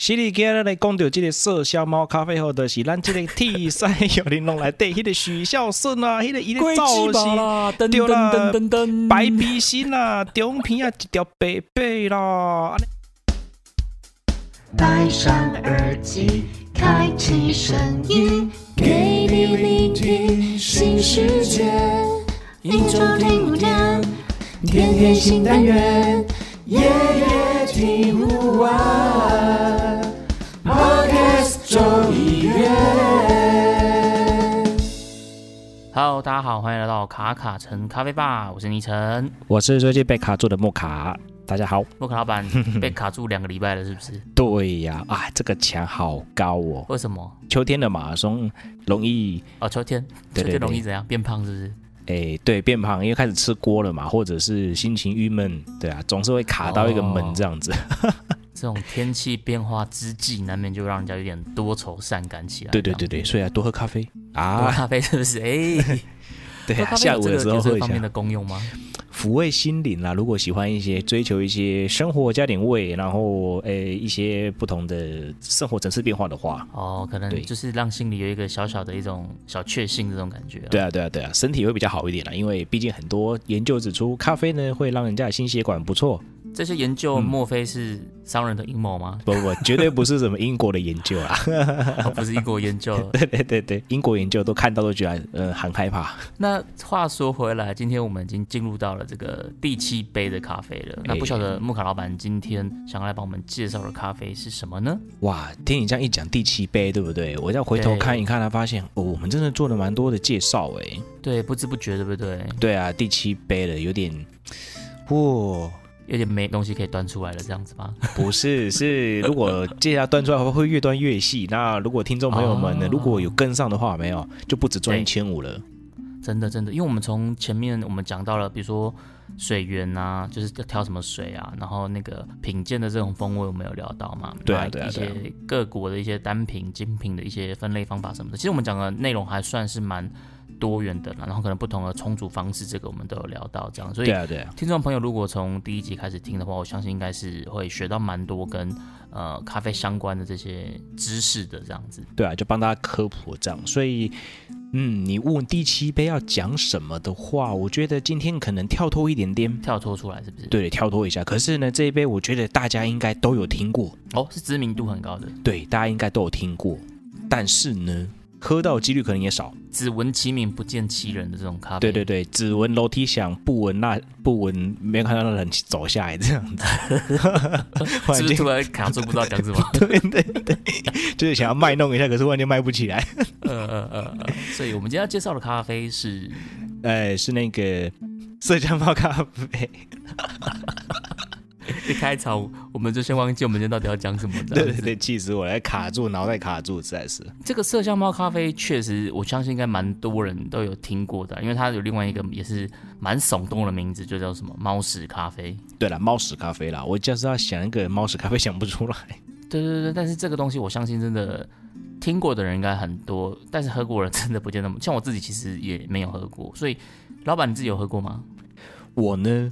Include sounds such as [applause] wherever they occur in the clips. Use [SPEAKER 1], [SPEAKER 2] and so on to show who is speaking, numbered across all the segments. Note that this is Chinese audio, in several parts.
[SPEAKER 1] 犀利今日来讲到这个麝香猫咖啡后，就是咱这个 T 三幺零弄来对，迄个许孝顺啊，[laughs] 迄个伊个造型，
[SPEAKER 2] 啦，噔
[SPEAKER 1] 对啦
[SPEAKER 2] 噔噔噔噔，
[SPEAKER 1] 白鼻心啊，中片啊一条白白啦。
[SPEAKER 3] 戴上耳机，开启声音，给你聆听新世界。一周听五天，天天新单元，夜夜听不完。周一月。
[SPEAKER 2] Hello，大家好，欢迎来到卡卡城咖啡吧，我是倪晨。
[SPEAKER 1] 我是最近被卡住的莫卡，大家好。
[SPEAKER 2] 莫卡老板被卡住两个礼拜了，是不是？[laughs]
[SPEAKER 1] 对呀，啊，这个墙好高哦。
[SPEAKER 2] 为什么？
[SPEAKER 1] 秋天的马拉松容易，
[SPEAKER 2] 哦，秋天，
[SPEAKER 1] 对对
[SPEAKER 2] 秋天容易怎样？变胖是不是？
[SPEAKER 1] 哎，对，变胖，因为开始吃锅了嘛，或者是心情郁闷，对啊，总是会卡到一个门这样子。
[SPEAKER 2] 这种天气变化之际，难免就让人家有点多愁善感起来。
[SPEAKER 1] 对对对对，所以啊，多喝咖啡啊，多，
[SPEAKER 2] 咖啡是不是？哎，[laughs]
[SPEAKER 1] 对下午的时候
[SPEAKER 2] 个有这方面的功用吗？
[SPEAKER 1] 抚慰心灵啦。如果喜欢一些追求一些生活加点味，然后诶一些不同的生活层次变化的话，
[SPEAKER 2] 哦，可能就是让心里有一个小小的一种小确幸这种感觉。
[SPEAKER 1] 对啊对啊对啊，身体会比较好一点啦。因为毕竟很多研究指出，咖啡呢会让人家的心血管不错。
[SPEAKER 2] 这些研究
[SPEAKER 1] 嗯
[SPEAKER 2] 莫非是商人的阴谋吗？
[SPEAKER 1] 不不不，绝对不是什么英国的研究啊。[laughs]
[SPEAKER 2] 哦不是英国研究。[laughs]
[SPEAKER 1] 对对对对，英国研究都看到都觉得呃很害怕。
[SPEAKER 2] 那话说回来，今天我们已经进入到了这个第七杯的咖啡了。那不晓得木卡老板今天想要来帮我们介绍的咖啡是什么呢？
[SPEAKER 1] 哇，听你这样一讲，第七杯对不对？我再回头看一看，才发现哦，我们真的做了蛮多的介绍哎。
[SPEAKER 2] 对，不知不觉，对不对？
[SPEAKER 1] 对啊，第七杯了，有点，哇，
[SPEAKER 2] 有点没东西可以端出来了，这样子吗？[laughs]
[SPEAKER 1] 不是，是如果接下来端出来的话，会越端越细。那如果听众朋友们呢，
[SPEAKER 2] 哦
[SPEAKER 1] 如果有跟上的话，没有就不止赚一千五了。
[SPEAKER 2] 真的真的，因为我们从前面我们讲到了，比如说水源啊，就是要挑什么水啊，然后那个品鉴的这种风味我们有聊到嘛，
[SPEAKER 1] 对
[SPEAKER 2] 一些各国的一些单品、精品的一些分类方法什么的，其实我们讲的内容还算是蛮多元的啦，然后可能不同的充足方式，这个我们都有聊到，这样，所以
[SPEAKER 1] 对啊，对啊，
[SPEAKER 2] 听众朋友如果从第一集开始听的话，我相信应该是会学到蛮多跟呃咖啡相关的这些知识的这样子。
[SPEAKER 1] 对啊，就帮大家科普这样。所以，嗯，你问第七杯要讲什么的话，我觉得今天可能跳脱一点点。
[SPEAKER 2] 跳脱出来是不是？，
[SPEAKER 1] 对，跳脱一下。可是呢，这一杯我觉得大家应该都有听过，
[SPEAKER 2] 哦，是知名度很高的，
[SPEAKER 1] 对，大家应该都有听过。但是呢，喝到的几率可能也少。
[SPEAKER 2] 只闻其名不见其人的这种咖啡。
[SPEAKER 1] 对对对，只闻楼梯响，不闻那不闻没有看到那人走下来这样子。[laughs]
[SPEAKER 2] 突然卡住不知道讲什么？[laughs]
[SPEAKER 1] 对对对，就是想要卖弄一下，可是忽然间卖不起来。[laughs]
[SPEAKER 2] 呃呃呃呃，所以我们今天要介绍的咖啡是
[SPEAKER 1] 哎，是那个麝香猫咖啡。[laughs]
[SPEAKER 2] 一开场我们就先忘记我们今天到底要讲什么。这样子，
[SPEAKER 1] 对对对，气死我了，卡住，脑袋卡住，实在是。
[SPEAKER 2] 这个麝香猫咖啡确实，我相信应该蛮多人都有听过的，因为它有另外一个也是蛮耸动的名字，就叫什么猫屎咖啡。
[SPEAKER 1] 对了，猫屎咖啡啦，我就是要想一个猫屎咖啡，想不出来。
[SPEAKER 2] 对对对，但是这个东西我相信真的听过的人应该很多，但是喝过的人真的不见得那么。像我自己其实也没有喝过，所以老板你自己有喝过吗？
[SPEAKER 1] 我呢，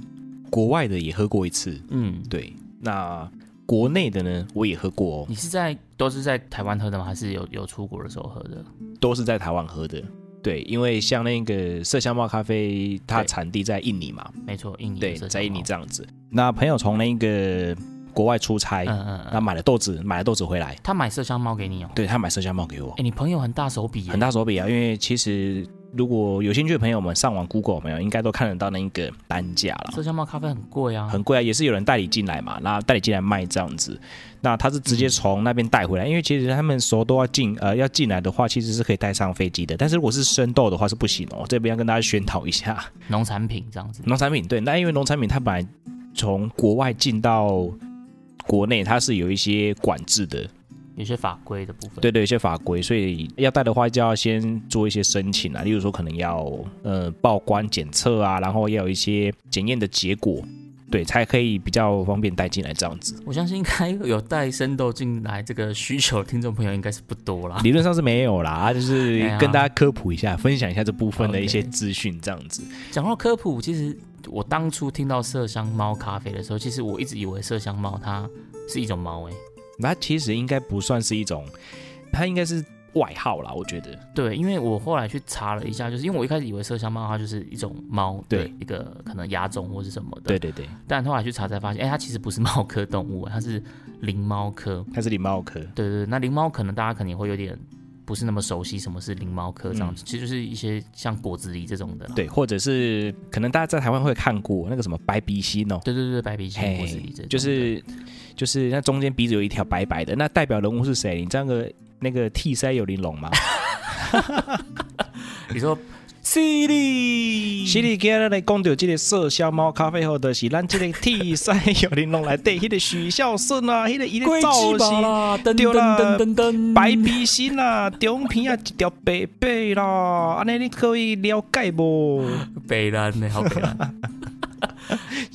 [SPEAKER 1] 国外的也喝过一次，
[SPEAKER 2] 嗯，
[SPEAKER 1] 对，那国内的呢，我也喝过哦，
[SPEAKER 2] 你是在都是在台湾喝的吗？还是有有出国的时候喝的？
[SPEAKER 1] 都是在台湾喝的。对，因为像那个麝香猫咖啡，它
[SPEAKER 2] 对
[SPEAKER 1] 产地在印尼嘛，
[SPEAKER 2] 没错，印尼的
[SPEAKER 1] 对，在印尼
[SPEAKER 2] 猫
[SPEAKER 1] 这样子。那朋友从那个国外出差，
[SPEAKER 2] 嗯嗯
[SPEAKER 1] 那
[SPEAKER 2] 嗯，
[SPEAKER 1] 买了豆子，买了豆子回来，
[SPEAKER 2] 他买麝香猫给你哦。
[SPEAKER 1] 对他买麝香猫给我
[SPEAKER 2] 哎，，你朋友很大手笔，
[SPEAKER 1] 很大手笔啊。因为其实如果有兴趣的朋友们上网 Google 没有，应该都看得到那一个单价了。
[SPEAKER 2] 麝香猫咖啡很贵啊，
[SPEAKER 1] 很贵啊，也是有人代理进来嘛，那代理进来卖这样子，那他是直接从那边带回来，因为其实他们熟都要进，呃，要进来的话，其实是可以带上飞机的，但是如果是生豆的话是不行哦，这边要跟大家宣导一下，
[SPEAKER 2] 农产品这样子。
[SPEAKER 1] 农产品对，那因为农产品它本来从国外进到国内，它是有一些管制的，
[SPEAKER 2] 有些法规的部分。
[SPEAKER 1] 对对，有些法规，所以要带的话就要先做一些申请啊，例如说可能要呃报关检测啊，然后要有一些检验的结果，对，才可以比较方便带进来这样子。
[SPEAKER 2] 我相信应该有带生豆进来这个需求的听众朋友应该是不多啦。
[SPEAKER 1] 理论上是没有啦，就是跟大家科普一下，分享一下这部分的一些资讯，这样子。
[SPEAKER 2] 讲到科普，其实我当初听到麝香猫咖啡的时候，其实我一直以为麝香猫它是一种猫诶、
[SPEAKER 1] 它其实应该不算是一种，它应该是外号啦，我觉得。
[SPEAKER 2] 对，因为我后来去查了一下，就是因为我一开始以为麝香猫它就是一种猫，
[SPEAKER 1] 对
[SPEAKER 2] 一个可能亚种或是什么的，
[SPEAKER 1] 对对对，
[SPEAKER 2] 但后来去查才发现，哎、它其实不是猫科动物，它是灵猫科。
[SPEAKER 1] 它是灵猫科。
[SPEAKER 2] 对对对，那灵猫可能大家肯定会有点不是那么熟悉什么是灵猫科这样子，其实就是一些像果子狸这种的啦。
[SPEAKER 1] 对，或者是可能大家在台湾会看过那个什么白鼻心哦，
[SPEAKER 2] 对对对，白鼻心果子狸这种，
[SPEAKER 1] 就是就是那中间鼻子有一条白白的，那代表人物是谁？你知道那个那个 T 腮有玲珑吗？[laughs]
[SPEAKER 2] 你说犀利，
[SPEAKER 1] 犀利今日来讲到这个麝香猫咖啡后的是咱这个 T 三有玲珑来对，迄个许孝顺啊，迄个伊个造型。
[SPEAKER 2] 啦，噔噔
[SPEAKER 1] 对啦
[SPEAKER 2] 噔噔噔，
[SPEAKER 1] 白鼻心啦，中片啊一条白白啦，安尼你可以了解不？
[SPEAKER 2] 北蓝的好北蓝，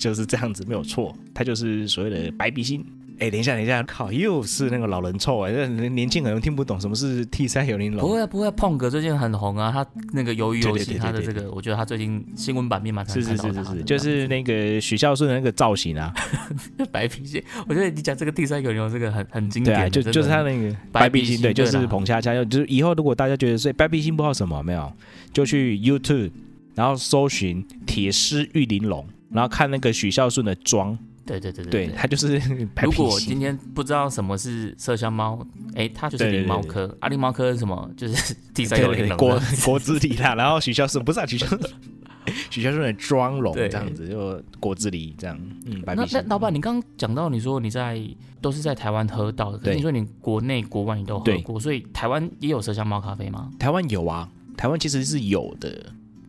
[SPEAKER 1] 就是这样子，没有错，他就是所谓的白鼻心。哎、等一下，等一下，靠，又是那个老人臭哎、这年轻人听不懂什么是 T 三有玲珑。
[SPEAKER 2] 不会啊不会啊，碰哥最近很红啊，他那个鱿鱼游戏，他的这个，我觉得他最近新闻版面蛮常
[SPEAKER 1] 是是是是是，就是那个许孝顺的那个造型啊，[laughs]
[SPEAKER 2] 白皮蟹。我觉得你讲这个 T 三个人这个很很经
[SPEAKER 1] 对啊，
[SPEAKER 2] 典的，真的
[SPEAKER 1] 就就是他那个
[SPEAKER 2] 白
[SPEAKER 1] 白鼻心，对，就是捧恰恰，就是以后如果大家觉得说白皮心不知道什么，有没有，就去 YouTube，然后搜寻铁狮玉玲珑，然后看那个许孝顺的妆，
[SPEAKER 2] 对对对
[SPEAKER 1] 对，他就是 [laughs]
[SPEAKER 2] 如果今。天不知道什么是麝香猫，哎，它就是
[SPEAKER 1] 对对
[SPEAKER 2] 灵猫科。阿狸猫科是什么？就是 [laughs] 第三有玲珑
[SPEAKER 1] 对对对果。果子狸啦，然后许孝顺不是啊，许孝顺 [laughs] 许孝顺的妆容
[SPEAKER 2] 对
[SPEAKER 1] 这样子，就果子狸这样，嗯，
[SPEAKER 2] 那那。老板，你刚刚讲到你说你在都是在台湾喝到的，可是你说你国内国外你都喝
[SPEAKER 1] 对
[SPEAKER 2] 过，所以台湾也有麝香猫咖啡吗？
[SPEAKER 1] 台湾有啊，台湾其实是有的，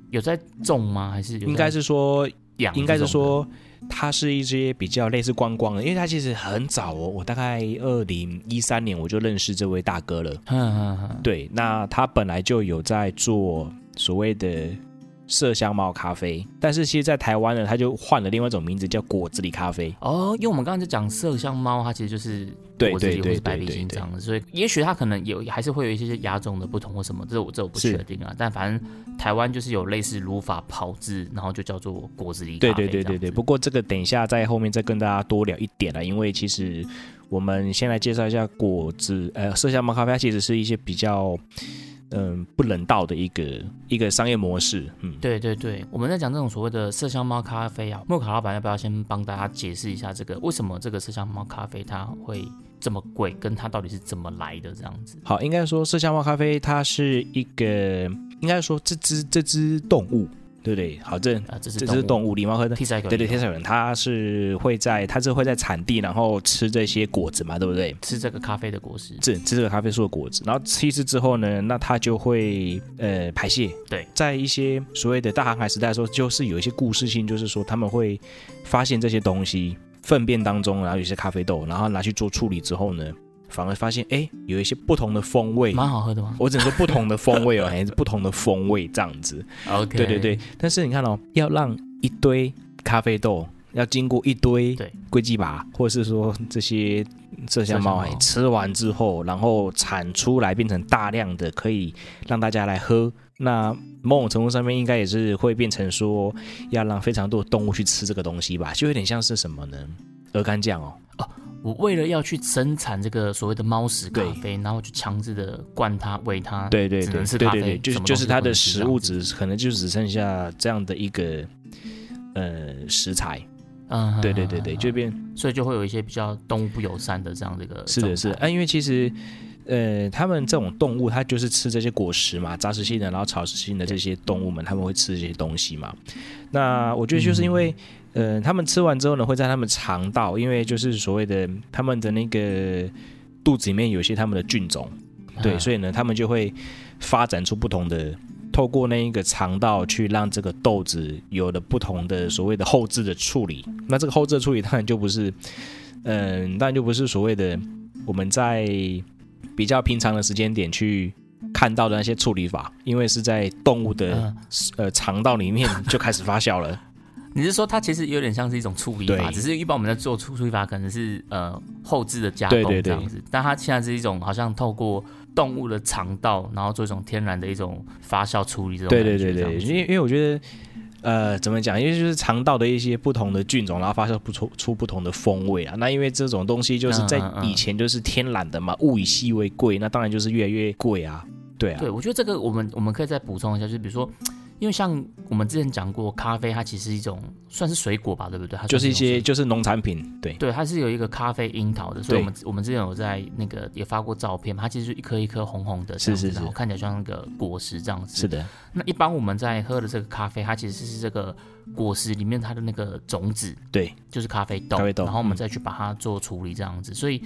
[SPEAKER 2] 有在种吗？还是
[SPEAKER 1] 应该是说，
[SPEAKER 2] 养？
[SPEAKER 1] 应该是，说。它是一些比较类似观光的，因为它其实很早哦，我大概二零一三年我就认识这位大哥了。
[SPEAKER 2] 嗯嗯嗯，
[SPEAKER 1] 对，那他本来就有在做所谓的麝香猫咖啡，但是其实，在台湾呢，它就换了另外一种名字，叫果子狸咖啡。
[SPEAKER 2] 哦，因为我们刚刚在讲麝香猫，它其实就是果子狸
[SPEAKER 1] 对对
[SPEAKER 2] 或是白鼻
[SPEAKER 1] 对对对
[SPEAKER 2] 心这样子，所以也许它可能有还是会有一些亚种的不同或什么，这我这我不
[SPEAKER 1] 是
[SPEAKER 2] 确定啊。但反正台湾就是有类似如法炮制，然后就叫做果子狸
[SPEAKER 1] 对
[SPEAKER 2] 咖啡
[SPEAKER 1] 对对对对，不过这个等一下在后面再跟大家多聊一点了，因为其实我们先来介绍一下果子呃麝香猫咖啡，它其实是一些比较嗯、不人道的一个一个商业模式，嗯，
[SPEAKER 2] 对对对，我们在讲这种所谓的麝香猫咖啡啊，莫卡老板要不要先帮大家解释一下这个为什么这个麝香猫咖啡它会这么贵，跟它到底是怎么来的这样子？
[SPEAKER 1] 好，应该说麝香猫咖啡它是一个，应该说这只这只动物，对不对？好，这
[SPEAKER 2] 啊，这是
[SPEAKER 1] 动
[SPEAKER 2] 物，
[SPEAKER 1] 狸猫科的。
[SPEAKER 2] 替赛狗，
[SPEAKER 1] 对对，天上有人，它是会在，它是会在产地，然后吃这些果子嘛，对不对？
[SPEAKER 2] 吃这个咖啡的果实，
[SPEAKER 1] 吃吃这个咖啡树的果子，然后吃一次之后呢，那它就会呃排泄。
[SPEAKER 2] 对，
[SPEAKER 1] 在一些所谓的大航海时代的时候，就是有一些故事性，就是说他们会发现这些东西粪便当中，然后有一些咖啡豆，然后拿去做处理之后呢，反而发现哎有一些不同的风味。
[SPEAKER 2] 蛮好喝的吗
[SPEAKER 1] 我只能说不同的风味哦，[laughs] 还是不同的风味这样子。
[SPEAKER 2] ？OK，
[SPEAKER 1] 对对对，但是你看哦，要让一堆咖啡豆要经过一堆
[SPEAKER 2] 对
[SPEAKER 1] 龟鸡拔，或者是说这些麝香猫哎
[SPEAKER 2] 麝香猫
[SPEAKER 1] 吃完之后，然后产出来变成大量的可以让大家来喝。那某种程度上面应该也是会变成说，要让非常多的动物去吃这个东西吧，就有点像是什么呢？鹅肝酱哦，
[SPEAKER 2] 我为了要去生产这个所谓的猫屎咖啡，然后就强制的灌它喂它，
[SPEAKER 1] 对对对
[SPEAKER 2] 只能吃咖啡
[SPEAKER 1] 对对对，就是就是它的食物只可能就只剩下这样的一个呃食材，
[SPEAKER 2] 嗯，
[SPEAKER 1] 对对对对，
[SPEAKER 2] 嗯
[SPEAKER 1] 就变
[SPEAKER 2] 所以就会有一些比较动物不友善的这样的一个
[SPEAKER 1] 是的，是的，啊，因为其实，呃，他们这种动物，它就是吃这些果实嘛，杂食性的，然后草食性的这些动物们，他们会吃这些东西嘛。那我觉得就是因为，呃，他们吃完之后呢，会在他们肠道，因为就是所谓的他们的那个肚子里面有一些他们的菌种，对，
[SPEAKER 2] 嗯
[SPEAKER 1] 所以呢，他们就会发展出不同的。透过那一个肠道去让这个豆子有了不同的所谓的后置的处理，那这个后置的处理当然就不是，嗯、当然就不是所谓的我们在比较平常的时间点去看到的那些处理法，因为是在动物的、
[SPEAKER 2] 嗯
[SPEAKER 1] 呃肠道里面就开始发酵了。
[SPEAKER 2] 你是说它其实有点像是一种处理法，只是一般我们在做处处理法可能是呃后置的加工这样子，但它现在是一种好像透过动物的肠道，然后做一种天然的一种发酵处理这种
[SPEAKER 1] 对
[SPEAKER 2] 感
[SPEAKER 1] 对对对，因为因为我觉得，呃，怎么讲？因为就是肠道的一些不同的菌种，然后发酵不出出不同的风味啊。那因为这种东西就是在以前就是天然的嘛，物以稀为贵，那当然就是越来越贵啊。对啊，
[SPEAKER 2] 对，我觉得这个我们我们可以再补充一下，就是比如说，因为像我们之前讲过，咖啡它其实是一种算是水果吧，对不对？它
[SPEAKER 1] 就是一些就是农产品，对。
[SPEAKER 2] 对，它是有一个咖啡樱桃的，所以我们我们之前有在那个也发过照片嘛，它其实是一颗一颗红红的
[SPEAKER 1] 是是是。
[SPEAKER 2] 然后看起来像那个果实这样子。
[SPEAKER 1] 是。的，
[SPEAKER 2] 那一般我们在喝的这个咖啡，它其实是这个果实里面它的那个种子，
[SPEAKER 1] 对，
[SPEAKER 2] 就是咖啡豆，
[SPEAKER 1] 咖啡豆
[SPEAKER 2] 然后我们
[SPEAKER 1] 嗯。
[SPEAKER 2] 再去把它做处理这样子，所以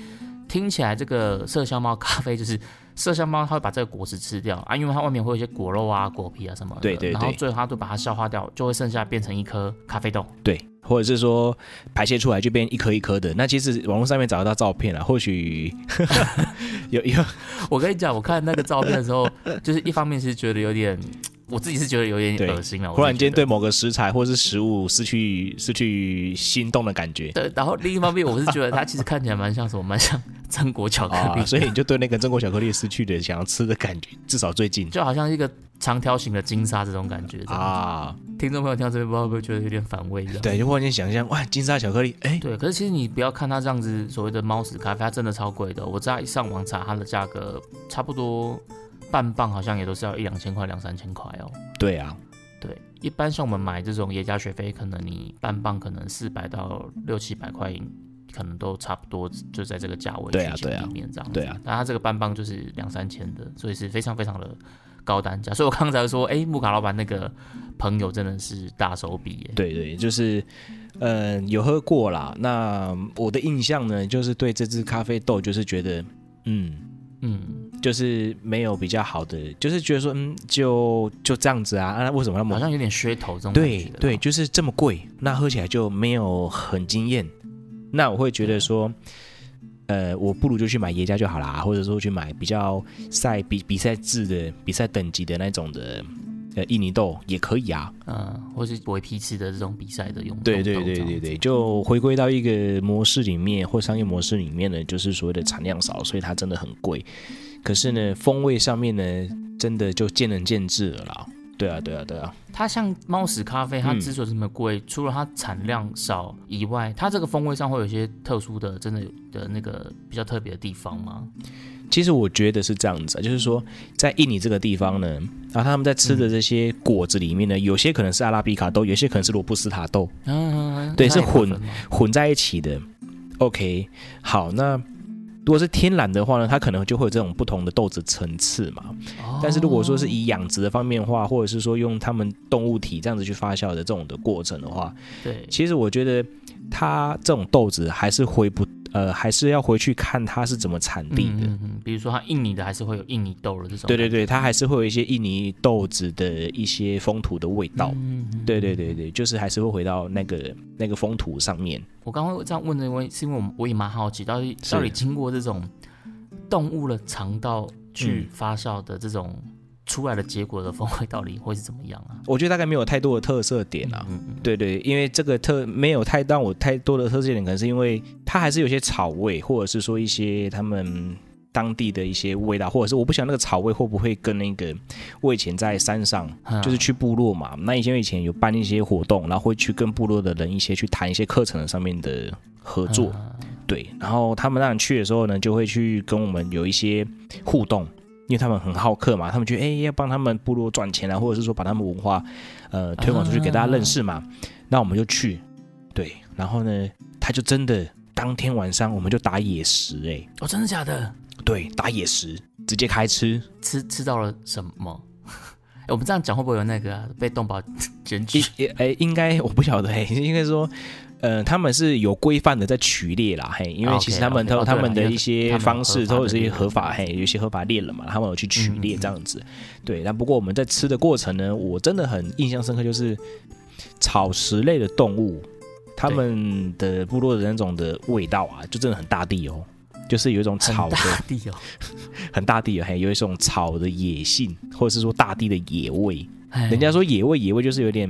[SPEAKER 2] 听起来这个麝香猫咖啡就是麝香猫它会把这个果实吃掉啊，因为它外面会有一些果肉啊、果皮啊什么的，
[SPEAKER 1] 对对对
[SPEAKER 2] 然后最后它就把它消化掉，就会剩下变成一颗咖啡豆。
[SPEAKER 1] 对，或者是说排泄出来就变一颗一颗的。那其实网络上面找得到照片啊，或许 [laughs] 有有
[SPEAKER 2] 我跟你讲，我看那个照片的时候，就是一方面是觉得有点，我自己是觉得有点
[SPEAKER 1] 对
[SPEAKER 2] 恶心了，我
[SPEAKER 1] 忽然间对某个食材或是食物失去失去心动的感觉
[SPEAKER 2] 对，然后另一方面我是觉得它其实看起来蛮像什么，蛮像榛果巧克力，
[SPEAKER 1] 啊，所以你就对那个榛果巧克力失去了想要吃的感觉，至少最近
[SPEAKER 2] 就好像一个长条形的金沙这种感觉啊。
[SPEAKER 1] 啊，
[SPEAKER 2] 听众朋友听到这边，不知道会不会觉得有点反胃？
[SPEAKER 1] 对，就忽然间想象哇，金沙巧克力，哎，
[SPEAKER 2] 对，可是其实你不要看它这样子所谓的猫屎咖啡，它真的超贵的。我在上网查它的价格，差不多半磅好像也都是要一两千块、两三千块哦。
[SPEAKER 1] 对啊，
[SPEAKER 2] 对，一般像我们买这种耶加雪菲，可能你半磅可能四百到六七百块，可能都差不多就在这个价位区间
[SPEAKER 1] 对啊对啊
[SPEAKER 2] 里面这样子。
[SPEAKER 1] 对啊
[SPEAKER 2] 但它这个半磅就是两三千的，所以是非常非常的高单价。所以我刚才说，哎，木卡老板那个朋友真的是大手笔耶。
[SPEAKER 1] 对对，就是，嗯，有喝过啦。那我的印象呢，就是对这支咖啡豆，就是觉得，嗯，
[SPEAKER 2] 嗯，
[SPEAKER 1] 就是没有比较好的，就是觉得说，嗯，就就这样子啊，啊，为什么那么
[SPEAKER 2] 好像有点噱头这种
[SPEAKER 1] 对对，就是这么贵，那喝起来就没有很惊艳。那我会觉得说，呃，我不如就去买耶加就好啦，或者说去买比较赛比比赛制的、比赛等级的那种的，呃，印尼豆也可以啊。
[SPEAKER 2] 嗯，或是维批次的这种比赛的用
[SPEAKER 1] 对对对对对，就回归到一个模式里面或商业模式里面呢，就是所谓的产量少，所以它真的很贵。可是呢，风味上面呢，真的就见仁见智了啦。对啊，对啊，对啊，
[SPEAKER 2] 它像猫屎咖啡，它
[SPEAKER 1] 嗯
[SPEAKER 2] 之所以这么贵，除了它产量少以外，它这个风味上会有一些特殊的、真的的那个比较特别的地方吗？
[SPEAKER 1] 其实我觉得是这样子啊，就是说在印尼这个地方呢，然后，他们在吃的这些果子里面呢，有些可能是阿拉比卡豆，有些可能是罗布斯塔豆
[SPEAKER 2] 嗯，它
[SPEAKER 1] 对是混混在一起的。OK，好，那如果是天然的话呢，它可能就会有这种不同的豆子层次嘛。但是如果说是以养殖的方面的话，或者是说用他们动物体这样子去发酵的这种的过程的话，
[SPEAKER 2] 对，
[SPEAKER 1] 其实我觉得它这种豆子还是回不呃，还是要回去看它是怎么产地的。
[SPEAKER 2] 嗯比如说它印尼的还是会有印尼豆的这种，
[SPEAKER 1] 对对对，它还是会有一些印尼豆子的一些风土的味道。
[SPEAKER 2] 嗯，嗯
[SPEAKER 1] 对对对对，就是还是会回到那个那个风土上面。
[SPEAKER 2] 我刚刚这样问的，因为是因为我我也蛮好奇，到底
[SPEAKER 1] 是
[SPEAKER 2] 到底经过这种动物的肠道去
[SPEAKER 1] 嗯
[SPEAKER 2] 发酵的这种出来的结果的风味，到底会是怎么样啊？
[SPEAKER 1] 我觉得大概没有太多的特色点啊。
[SPEAKER 2] 嗯嗯
[SPEAKER 1] 对对，因为这个特没有太让我太多的特色点，可能是因为它还是有些草味，或者是说一些他们当地的一些味道，或者是我不晓得那个草味会不会跟那个我以前在山上
[SPEAKER 2] 嗯，
[SPEAKER 1] 就是去部落嘛，那以前以前有办一些活动，然后会去跟部落的人一些去谈一些课程上面的合作，
[SPEAKER 2] 嗯
[SPEAKER 1] 对，然后他们让人去的时候呢，就会去跟我们有一些互动，因为他们很好客嘛，他们觉得哎要帮他们部落赚钱啊，或者是说把他们文化呃推广出去给大家认识嘛，那我们就去，对，然后呢，他就真的当天晚上我们就打野食、哎，
[SPEAKER 2] 哦，真的假的？
[SPEAKER 1] 对，打野食，直接开吃，
[SPEAKER 2] 吃吃到了什么？[laughs] 哎我们这样讲会不会有那个啊、被动保 [laughs] 检举
[SPEAKER 1] 应？哎应该我不晓得，哎，应该说。呃，他们是有规范的在取猎啦，嘿，因为其实他们都他们的一些方式都有这些合法，嘿，有些合法猎人嘛，他们有去取猎
[SPEAKER 2] 嗯嗯
[SPEAKER 1] 这样子。对，那不过我们在吃的过程呢，我真的很印象深刻，就是草食类的动物，他们的部落的那种的味道啊，就真的很大地哦，就是有一种草
[SPEAKER 2] 很
[SPEAKER 1] 的
[SPEAKER 2] 大地哦，[laughs]
[SPEAKER 1] 很大地哦，嘿，有一种草的野性，或者是说大地的野味。
[SPEAKER 2] 哎
[SPEAKER 1] 人家说野味，野味就是有点，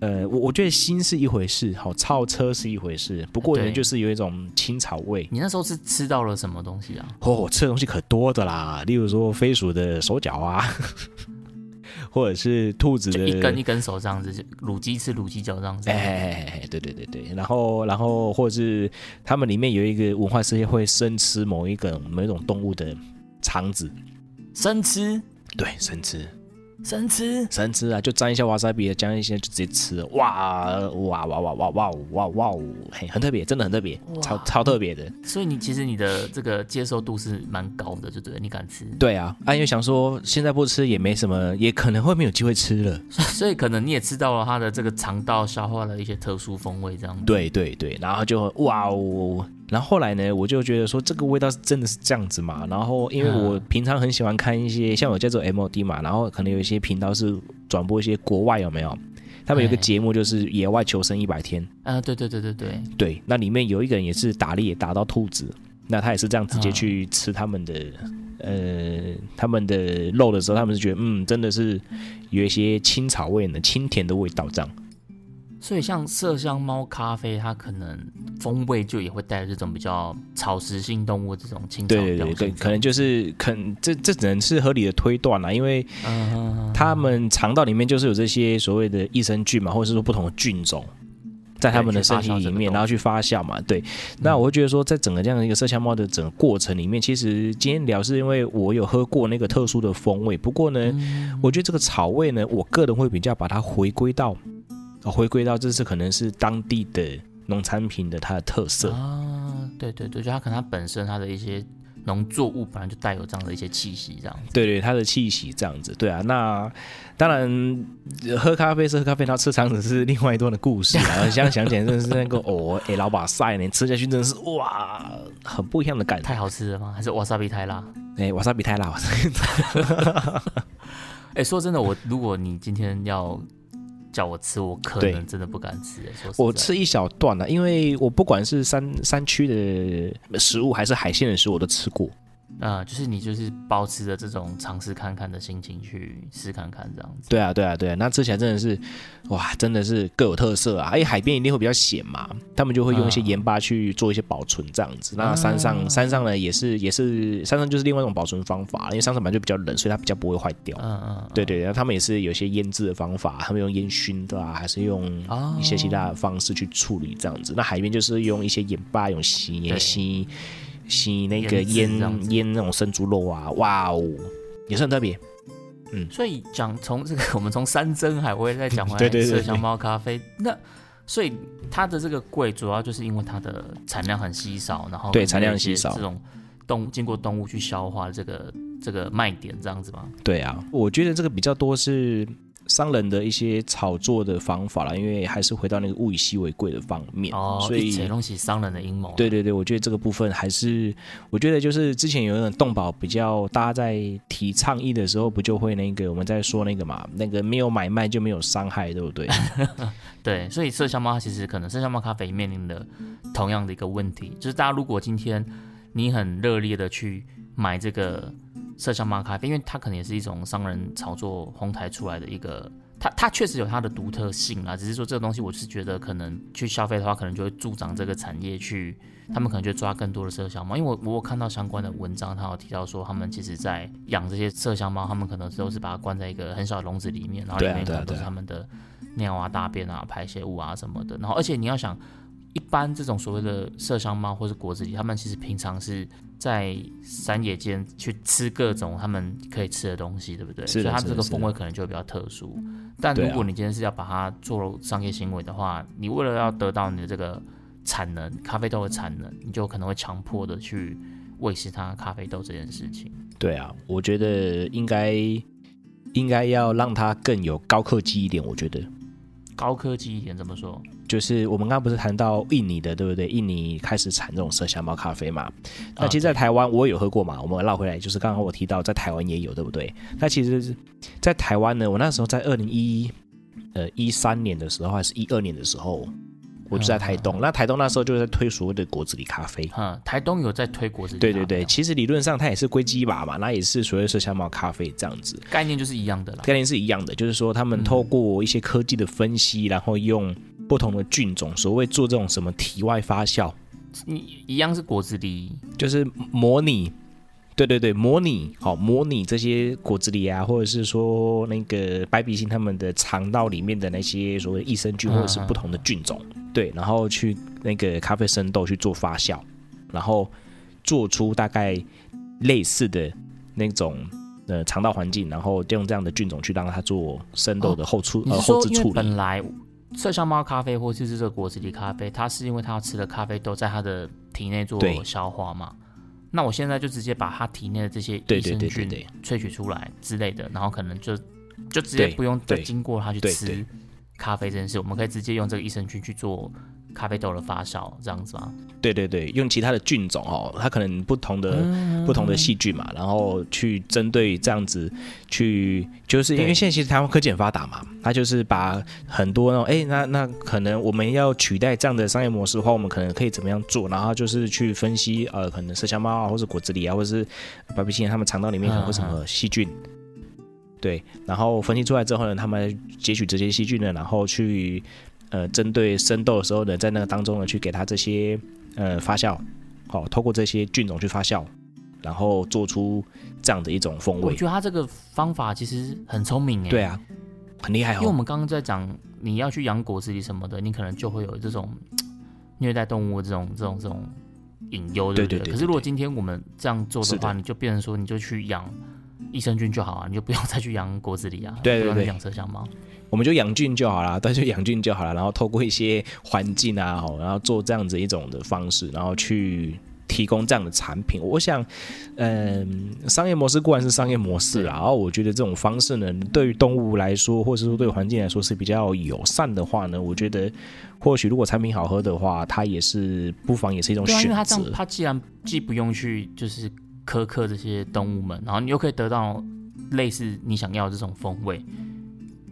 [SPEAKER 1] 呃，我我觉得心是一回事，好，超车是一回事，不过呢，
[SPEAKER 2] 对
[SPEAKER 1] 就是有一种青草味。
[SPEAKER 2] 你那时候是吃到了什么东西啊？
[SPEAKER 1] 哦，我吃的东西可多的啦，例如说飞鼠的手脚啊，[laughs] 或者是兔子的
[SPEAKER 2] 一根一根手这样子，就卤鸡翅、卤鸡脚这样子。
[SPEAKER 1] 哎哎哎哎，对对对对，然后然后或者是他们里面有一个文化世界会生吃某一个某一种动物的肠子，
[SPEAKER 2] 生吃，
[SPEAKER 1] 对，生吃
[SPEAKER 2] 生吃，
[SPEAKER 1] 生吃啊，就沾一下瓦萨比，沾一些就直接吃了，哇哇哇哇哇哇哇哇，嘿，很特别，真的很特别，超超特别的。
[SPEAKER 2] 所以你其实你的这个接受度是蛮高的，就对了，你敢吃，
[SPEAKER 1] 对啊，啊，因为想说现在不吃也没什么，也可能会没有机会吃了。
[SPEAKER 2] 所以可能你也吃到了它的这个肠道消化的一些特殊风味，这样子。
[SPEAKER 1] 对对对，然后就哇哦，然后后来呢，我就觉得说这个味道是真的是这样子嘛。然后因为我平常很喜欢看一些像我叫做 MOD 嘛，然后可能有一些频道是转播一些国外有没有？他们有个
[SPEAKER 2] 哎
[SPEAKER 1] 节目就是野外求生一百天，
[SPEAKER 2] 啊，对对对对对，
[SPEAKER 1] 对，那里面有一个人也是打猎打到兔子，那他也是这样直接
[SPEAKER 2] 啊
[SPEAKER 1] 去吃他们的、呃他们的肉的时候，他们是觉得嗯真的是有一些青草味呢，清甜的味道这样。
[SPEAKER 2] 所以像麝香猫咖啡，它可能风味就也会带这种比较草食性动物这种青草
[SPEAKER 1] 对对对对，
[SPEAKER 2] 调性
[SPEAKER 1] 可能就是可能这这只能是合理的推断啦，因为他们肠道里面就是有这些所谓的益生菌嘛，或者是说不同的菌种。在他们的身体里面，然后去发酵嘛，对。那我会觉得说，在整个这样的一个麝香猫的整个过程里面，其实今天聊是因为我有喝过那个特殊的风味，不过呢，
[SPEAKER 2] 嗯
[SPEAKER 1] 我觉得这个草味呢，我个人会比较把它回归到，呃回归到这是可能是当地的农产品的它的特色。
[SPEAKER 2] 啊，对对对，就它可能它本身它的一些农作物本来就带有这样的一些气息，这样子。
[SPEAKER 1] 对对，它的气息这样子，对啊。那当然，呃喝咖啡是喝咖啡，然后吃肠子是另外一段的故事啊。[laughs] 现在想起来，真的是那个哦，哎，老把塞呢，吃下去真的是哇，很不一样的感觉。
[SPEAKER 2] 太好吃了吗？还是瓦萨比太辣？
[SPEAKER 1] 哎，瓦萨比太辣，瓦萨比 [laughs]
[SPEAKER 2] 哎，说真的，我如果你今天要叫我吃，我可能真的不敢吃。
[SPEAKER 1] 我吃一小段了、因为我不管是山山区的食物还是海鲜的食物，我都吃过。
[SPEAKER 2] 啊、就是你就是保持着这种尝试看看的心情去试看看这样子。
[SPEAKER 1] 对啊，对啊，对啊，那吃起来真的是，哇，真的是各有特色啊！而且海边一定会比较咸嘛，他们就会用一些
[SPEAKER 2] 啊
[SPEAKER 1] 盐巴去做一些保存这样子。那山上山上呢，也是也是山上就是另外一种保存方法，因为山上本来就比较冷，所以它比较不会坏掉。
[SPEAKER 2] 嗯嗯，
[SPEAKER 1] 对对，然后他们也是有一些腌制的方法，他们用烟熏的啊，还是用
[SPEAKER 2] 哦
[SPEAKER 1] 一些其他的方式去处理这样子。那海边就是用一些盐巴，用吸
[SPEAKER 2] 对
[SPEAKER 1] 盐吸吸那个
[SPEAKER 2] 腌
[SPEAKER 1] 腌腌那种生猪肉啊，哇哦，也是很特别。
[SPEAKER 2] 嗯所以讲从这个，我们从山珍海味再讲回来，[laughs] 麝香猫咖啡，那所以它的这个贵，主要就是因为它的产量很稀少，然后
[SPEAKER 1] 对产量稀少
[SPEAKER 2] 这种动经过动物去消化的这个这个卖点这样子吗？
[SPEAKER 1] 对啊，我觉得这个比较多是商人的一些炒作的方法啦，因为还是回到那个物以稀为贵的方面，
[SPEAKER 2] 哦，
[SPEAKER 1] 所以。
[SPEAKER 2] 东西商人的阴谋啊。
[SPEAKER 1] 对对对，我觉得这个部分还是，我觉得就是之前有一种动保比较，大家在提倡议的时候，不就会那个我们在说那个嘛，那个没有买卖就没有伤害，对不对？[laughs]
[SPEAKER 2] 对，所以麝香猫它其实可能麝香猫咖啡面临的同样的一个问题，就是大家如果今天你很热烈的去买这个麝香猫咖啡，因为它可能也是一种商人炒作哄抬出来的一个，它它确实有它的独特性啦，只是说这个东西我是觉得可能去消费的话，可能就会助长这个产业去，他们可能就抓更多的麝香猫，因为我我有看到相关的文章，它有提到说他们其实在养这些麝香猫，他们可能都是把它关在一个很小的笼子里面，然后里面可能都是他们的尿啊、大便啊、排泄物啊什么的。然后，而且你要想，一般这种所谓的麝香猫或是果子狸，他们其实平常是在山野间去吃各种他们可以吃的东西，对不对？所以它这个风味可能就会比较特殊。但如果你今天是要把它做商业行为的话，你为了要得到你的这个产能，咖啡豆的产能，你就可能会强迫的去喂食它咖啡豆这件事情。
[SPEAKER 1] 对啊，我觉得应该应该要让它更有高科技一点，我觉得。
[SPEAKER 2] 高科技一点怎么说，
[SPEAKER 1] 就是我们刚刚不是谈到印尼的，对不对？印尼开始产这种麝香猫咖啡嘛。那
[SPEAKER 2] 啊
[SPEAKER 1] 其实，在台湾我也有喝过嘛。我们绕回来，就是刚刚我提到，在台湾也有，对不对？那其实，在台湾呢，我那时候在二零一呃一三年的时候，还是一二年的时候，我就在台东。那台东那时候就在推所谓的果子狸咖啡。
[SPEAKER 2] 嗯，台东有在推果子狸
[SPEAKER 1] 对对对，其实理论上它也是龟基吧嘛，那也是所谓麝香猫咖啡这样子。
[SPEAKER 2] 概念就是一样的啦。
[SPEAKER 1] 概念是一样的，就是说他们透过一些科技的分析，然后用不同的菌种，所谓做这种什么体外发酵，
[SPEAKER 2] 你一样是果子狸，
[SPEAKER 1] 就是模拟对对对，模拟好、模拟这些果子狸啊，或者是说那个白鼻星他们的肠道里面的那些所谓益生菌
[SPEAKER 2] 嗯
[SPEAKER 1] 或者是不同的菌种，对，然后去那个咖啡生豆去做发酵，然后做出大概类似的那种呃肠道环境，然后用这样的菌种去让它做生豆的后处、
[SPEAKER 2] 你
[SPEAKER 1] 呃后置处理。
[SPEAKER 2] 本来麝香猫咖啡或者是这个果子狸咖啡，它是因为它要吃的咖啡豆在它的体内做消化嘛？那我现在就直接把它体内的这些益生菌萃取出来之类的，然后可能就就直接不用再经过它去吃咖啡这件事，我们可以直接用这个益生菌去做咖啡豆的发酵，这样子吗？
[SPEAKER 1] 对对对，用其他的菌种哦，它可能不同的、
[SPEAKER 2] 嗯
[SPEAKER 1] 不同的细菌嘛，然后去针对这样子去，就是因为现在其实台湾科技很发达嘛，它就是把很多那种哎，那那可能我们要取代这样的商业模式的话，我们可能可以怎么样做？然后就是去分析呃，可能麝香猫啊，或者果子狸啊，或者是白鼻星，它们肠道里面可能会什么细菌。对，然后分析出来之后呢，他们截取这些细菌呢，然后去呃针对生豆的时候呢，在那个当中呢，去给它这些呃发酵，好、透过这些菌种去发酵，然后做出这样的一种风味。
[SPEAKER 2] 我觉得他这个方法其实很聪明哎。
[SPEAKER 1] 对啊，很厉害哦。
[SPEAKER 2] 因为我们刚刚在讲你要去养果子狸什么的，你可能就会有这种虐待动物这种这种这种隐忧，对不
[SPEAKER 1] 对对对
[SPEAKER 2] 可是如果今天我们这样做的话，
[SPEAKER 1] 的
[SPEAKER 2] 你就变成说你就去养益生菌就好啊，你就不用再去养果子狸啊，
[SPEAKER 1] 对对对
[SPEAKER 2] 养麝香猫。
[SPEAKER 1] 我们就养菌就好了，[laughs] 对，就养菌就好了，然后透过一些环境啊，然后做这样子一种的方式，然后去提供这样的产品。我想，嗯、商业模式固然是商业模式啦，然后我觉得这种方式呢，对于动物来说，或者说对环境来说是比较友善的话呢，我觉得或许如果产品好喝的话，它也是不妨也是一种选
[SPEAKER 2] 为它这样，
[SPEAKER 1] 择。
[SPEAKER 2] 它既然既不用去就是苛刻这些动物们，然后你又可以得到类似你想要的这种风味，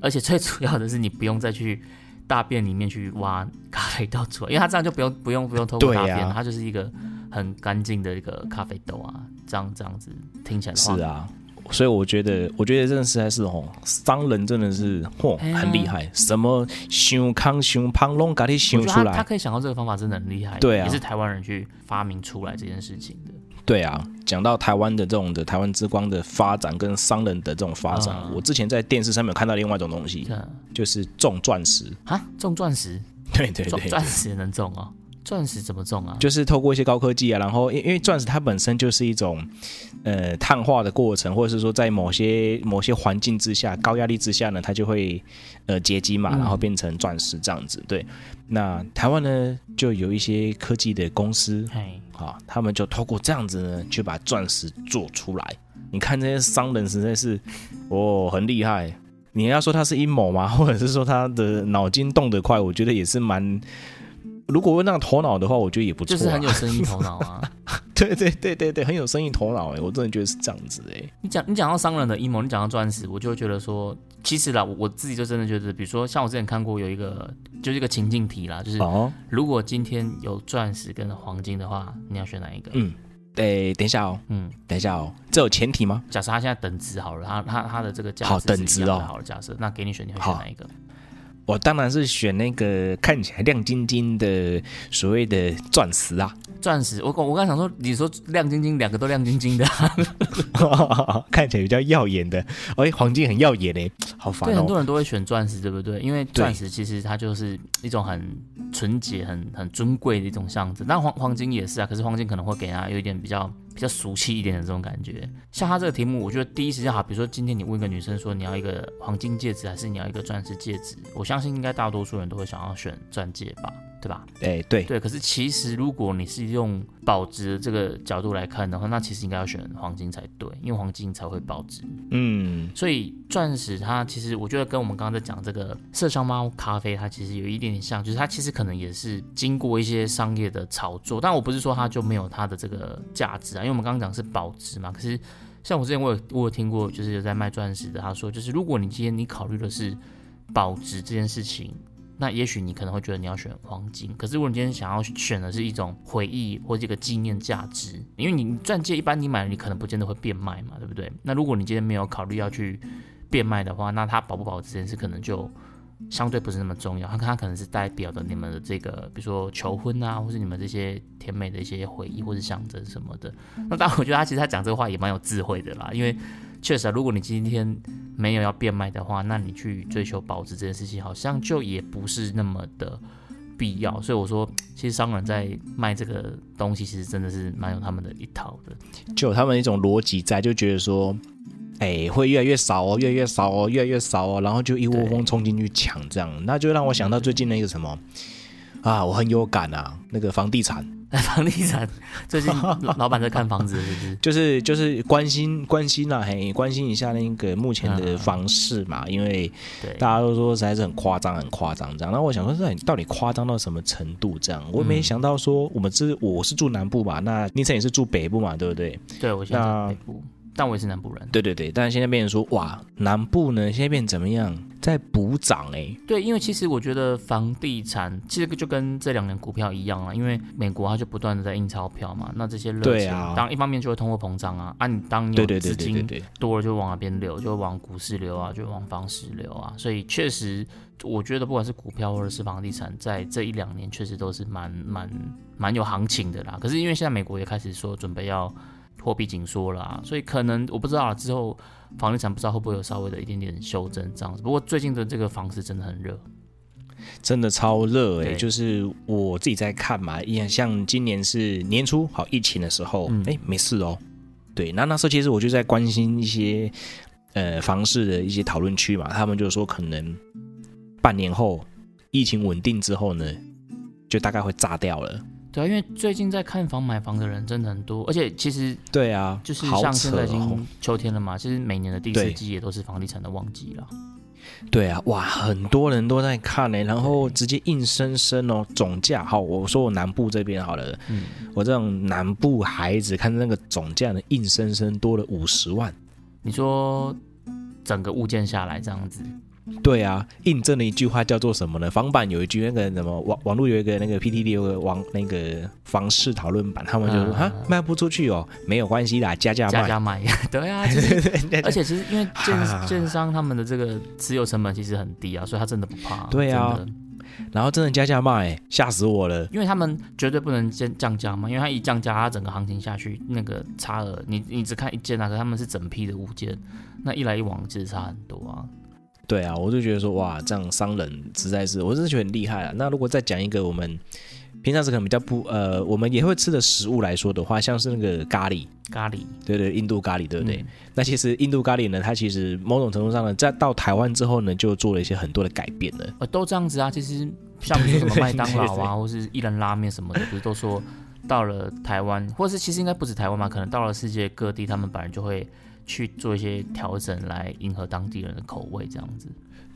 [SPEAKER 2] 而且最主要的是你不用再去大便里面去挖咖啡豆出来，因为它这样就不用不用不用透过
[SPEAKER 1] 对呀
[SPEAKER 2] 大便，它就是一个很干净的一个咖啡豆啊，这样这样子听起来，
[SPEAKER 1] 是啊，所以我觉得，我觉得真的实在是哦，商人真的是嚯
[SPEAKER 2] 哎
[SPEAKER 1] 很厉害，什么想康想胖拢给你
[SPEAKER 2] 我
[SPEAKER 1] 想出
[SPEAKER 2] 来他他。可以想到这个方法真的很厉害，
[SPEAKER 1] 对啊
[SPEAKER 2] 也是台湾人去发明出来这件事情的。
[SPEAKER 1] 对啊，讲到台湾的这种的台湾之光的发展跟商人的这种发展，
[SPEAKER 2] 嗯
[SPEAKER 1] 我之前在电视上面有看到另外一种东西，
[SPEAKER 2] 看
[SPEAKER 1] 就是种钻石。
[SPEAKER 2] 啊，种钻石，[laughs]
[SPEAKER 1] 对对对，
[SPEAKER 2] 种钻石能种哦，钻石怎么种啊？
[SPEAKER 1] 就是透过一些高科技啊，然后因因为钻石它本身就是一种呃碳化的过程，或者是说在某些某些环境之下，高压力之下呢，它就会呃结晶嘛，
[SPEAKER 2] 嗯
[SPEAKER 1] 然后变成钻石这样子。对，那台湾呢就有一些科技的公司他们就透过这样子呢，去把钻石做出来。你看这些商人实在是哦很厉害。你要说他是阴谋吗？[laughs] 或者是说他的脑筋动得快？我觉得也是蛮。如果问那个头脑的话，我觉得也不错、啊。
[SPEAKER 2] 就是很有生意头脑啊。[laughs]
[SPEAKER 1] 对对对对对，很有生意头脑哎，我真的觉得是这样子哎。
[SPEAKER 2] 你讲你讲到商人的阴谋，你讲到钻石，我就会觉得说，其实啦，我我自己就真的觉得，比如说像我之前看过有一个，就是一个情境题啦，就是
[SPEAKER 1] 哦，
[SPEAKER 2] 如果今天有钻石跟黄金的话，你要选哪一个？
[SPEAKER 1] 嗯，对，等一下哦，
[SPEAKER 2] 嗯，
[SPEAKER 1] 等一下哦，这有前提吗？
[SPEAKER 2] 假设他现在等值好了，他他他的这个价
[SPEAKER 1] 好
[SPEAKER 2] 值是
[SPEAKER 1] 等值哦
[SPEAKER 2] 好了，假设那给你选，你会选哪一个？
[SPEAKER 1] 我当然是选那个看起来亮晶晶的所谓的钻石啊，
[SPEAKER 2] 钻石，我我刚想说，你说亮晶晶，两个都亮晶晶的，[laughs]
[SPEAKER 1] 看起来比较耀眼的。哎，黄金很耀眼嘞，好烦
[SPEAKER 2] 对，很
[SPEAKER 1] 哦。
[SPEAKER 2] 多人都会选钻石，对不对？因为钻石其实它就是一种很纯洁、很很尊贵的一种象征。但黄黄金也是啊，可是黄金可能会给人家有一点比较比较俗气一点的这种感觉。像他这个题目，我觉得第一时间哈，比如说今天你问一个女生说你要一个黄金戒指还是你要一个钻石戒指，我相信应该大多数人都会想要选钻戒吧，对吧？
[SPEAKER 1] 哎，对，
[SPEAKER 2] 对，可是其实如果你是用保值的这个角度来看的话，那其实应该要选黄金才对，因为黄金才会保值。
[SPEAKER 1] 嗯，
[SPEAKER 2] 所以钻石它其实我觉得跟我们刚刚在讲这个麝香猫咖啡，它其实有一点点像，就是它其实可能也是经过一些商业的炒作，但我不是说它就没有它的这个价值啊，因为我们刚刚讲是保值嘛。可是像我之前我有我有听过，就是有在卖钻石的，他说就是如果你今天你考虑的是保值这件事情。那也许你可能会觉得你要选黄金，可是如果你今天想要选的是一种回忆或者一个纪念价值，因为你钻戒一般你买了你可能不见得会变卖嘛，对不对？那如果你今天没有考虑要去变卖的话，那它保不保值这件事可能就相对不是那么重要，它它可能是代表的你们的这个，比如说求婚啊，或是你们这些甜美的一些回忆或是象征什么的。那当然，我觉得他其实他讲这个话也蛮有智慧的啦，因为确实啊，如果你今天没有要变卖的话，那你去追求保值这件事情，好像就也不是那么的必要。所以我说，其实商人在卖这个东西，其实真的是蛮有他们的一套的。
[SPEAKER 1] 就有他们一种逻辑在，就觉得说，哎，会越来越少哦，越来越少哦，越来越少哦，然后就一窝蜂冲进去抢，这样，那就让我想到最近那个什么啊，我很有感啊，那个房地产，
[SPEAKER 2] 房地产 [laughs] 最近老 [laughs] 老板在看房子，是不是？
[SPEAKER 1] 就是就是关心关心啊，嘿，关心一下那个目前的房市嘛，因为
[SPEAKER 2] 对，
[SPEAKER 1] 大家都说实在是很夸张，很夸张这样。那我想说，这到底夸张到什么程度？这样，我没想到说我们是我是住南部嘛，那宁晨也是住北部嘛，对不对？
[SPEAKER 2] 对我现在在北部，但我也是南部人。
[SPEAKER 1] 对对对，但是现在变成说，哇，南部呢现在变怎么样，在补涨哎、
[SPEAKER 2] 对，因为其实我觉得房地产其实就跟这两年股票一样啊，因为美国它就不断的在印钞票嘛，那这些热钱，
[SPEAKER 1] 啊。
[SPEAKER 2] 当一方面就会通货膨胀啊，啊你当你有资金多了就往那边流，就往股市流啊，就往房市流啊，所以确实我觉得不管是股票或者是房地产，在这一两年确实都是蛮蛮蛮有行情的啦。可是因为现在美国也开始说准备要货币紧缩了、啊，所以可能我不知道啊之后房地产不知道会不会有稍微的一点点修正这样子。不过最近的这个房市真的很热，
[SPEAKER 1] 真的超热哎、
[SPEAKER 2] 对
[SPEAKER 1] 就是我自己在看嘛，也像今年是年初好疫情的时候，哎、
[SPEAKER 2] 嗯
[SPEAKER 1] 没事哦。对，那那时候其实我就在关心一些呃房市的一些讨论区嘛，他们就说可能半年后疫情稳定之后呢，就大概会炸掉了。
[SPEAKER 2] 对啊，因为最近在看房买房的人真的很多，而且其实
[SPEAKER 1] 对啊，
[SPEAKER 2] 就是
[SPEAKER 1] 好
[SPEAKER 2] 像现在已经秋天了嘛，其实每年的第四
[SPEAKER 1] 对
[SPEAKER 2] 季也都是房地产的旺季了。
[SPEAKER 1] 对啊，哇，很多人都在看呢、然后直接硬生生哦，总价好，我说我南部这边好了，
[SPEAKER 2] 嗯，
[SPEAKER 1] 我这种南部孩子看那个总价呢，硬生生多了五十万。
[SPEAKER 2] 你说整个物件下来这样子，
[SPEAKER 1] 对啊，印证了一句话叫做什么呢？房版有一句那个什么网网络有一个那个 PTT 有个网那个房市讨论版，他们就说
[SPEAKER 2] 嗯
[SPEAKER 1] 哈、卖不出去哦，没有关系啦，加价卖。
[SPEAKER 2] 加价卖，[laughs] 对啊，就是 [laughs] 而且其实因为
[SPEAKER 1] 啊
[SPEAKER 2] 建建商他们的这个持有成本其实很低啊，所以他真的不怕。
[SPEAKER 1] 对啊然后真的加价卖，吓死我了。
[SPEAKER 2] 因为他们绝对不能降降价嘛，因为他一降价，他整个行情下去，那个差额，你你只看一件啊，可他们是整批的物件，那一来一往其实差很多啊。
[SPEAKER 1] 对啊，我就觉得说哇，这样商人实在是，我真的觉得很厉害啊。那如果再讲一个我们平常是可能比较不呃，我们也会吃的食物来说的话，像是那个咖喱，
[SPEAKER 2] 咖喱，
[SPEAKER 1] 对对，印度咖喱，对不对？
[SPEAKER 2] 嗯
[SPEAKER 1] 那其实印度咖喱呢，它其实某种程度上呢，在到台湾之后呢，就做了一些很多的改变了。
[SPEAKER 2] 呃，都这样子啊。其实像比如说什么麦当劳 [laughs]
[SPEAKER 1] 对对
[SPEAKER 2] 啊，或是一人拉面什么的，不是都说到了台湾，或是其实应该不止台湾嘛，可能到了世界各地，他们本来就会去做一些调整来迎合当地人的口味，这样子。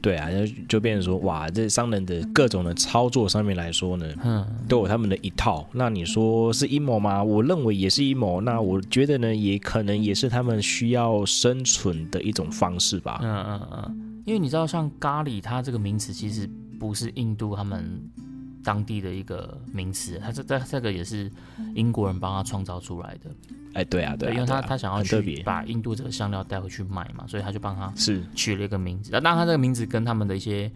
[SPEAKER 1] 对啊，就就变成说，哇，这商人的各种的操作上面来说呢，
[SPEAKER 2] 嗯，
[SPEAKER 1] 都有他们的一套。那你说是阴谋吗？我认为也是阴谋。那我觉得呢，也可能也是他们需要生存的一种方式吧。
[SPEAKER 2] 嗯嗯嗯，因为你知道，像咖喱，它这个名词其实不是印度他们当地的一个名词，它这这这个也是英国人帮他创造出来的。
[SPEAKER 1] 哎，对啊，对啊，
[SPEAKER 2] 因为他
[SPEAKER 1] 啊
[SPEAKER 2] 他想要去把印度这个香料带回去卖嘛，所以他就帮他
[SPEAKER 1] 是
[SPEAKER 2] 取了一个名字。那当然，他这个名字跟他们的一些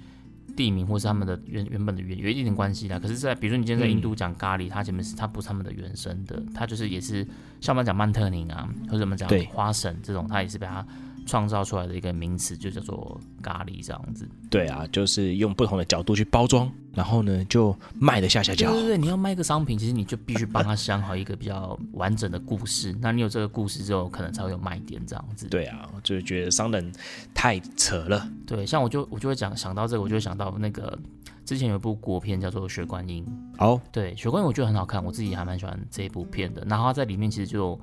[SPEAKER 2] 地名或是他们的原原本的原有一点点关系啦。可是在，比如说你今天在印度讲咖喱，它前面是它不是他们的原生的，它就是也是像我们讲曼特宁啊，或者我们讲花神这种，它也是被它创造出来的一个名词，就叫做咖喱这样子。
[SPEAKER 1] 对啊，就是用不同的角度去包装，然后呢就卖的下下脚。
[SPEAKER 2] 对对对，你要卖一个商品，其实你就必须帮他想好一个比较完整的故事。那你有这个故事之后，可能才会有卖点这样子。
[SPEAKER 1] 对啊，就是觉得商人太扯了。
[SPEAKER 2] 对，像我就我就会讲想到这个，我就会想到那个之前有一部国片叫做《血观音》，
[SPEAKER 1] 哦，
[SPEAKER 2] 对，《血观音》我觉得很好看，我自己还蛮喜欢这一部片的。然后它在里面其实就